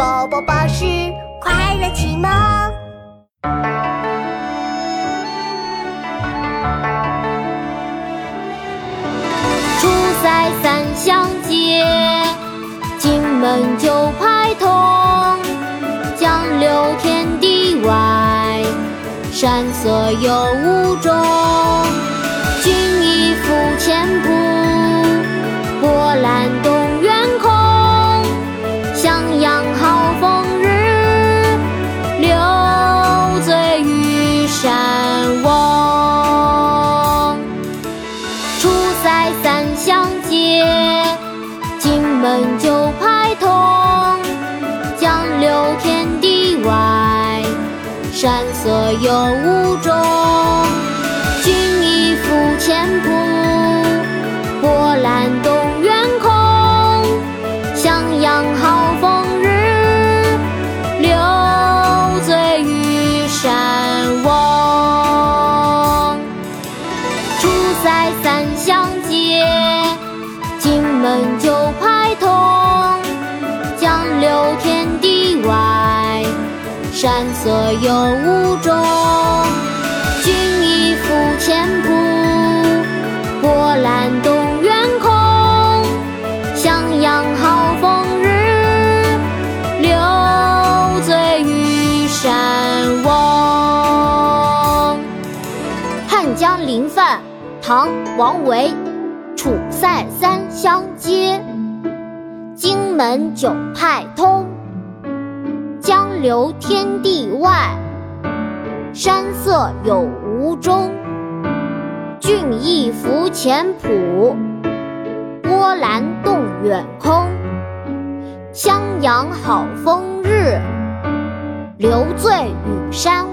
宝宝巴士快乐启蒙。出塞三相接，进门九派通。江流天地外，山色有无中。相接，进门九派通。江流天地外，山色有无中。君亦复前仆，波澜动远空。襄阳好风日，留醉于山翁。出塞三相接，进门九派通。江流天地外，山色有无中。君亦复前仆，波澜动远空。襄阳好风日，留醉于山翁。汉江临泛，唐·王维。楚塞三，门九派通。江流天地外，山色有无中。俊逸服前浦，波澜动远空。襄阳好风日，留醉与山。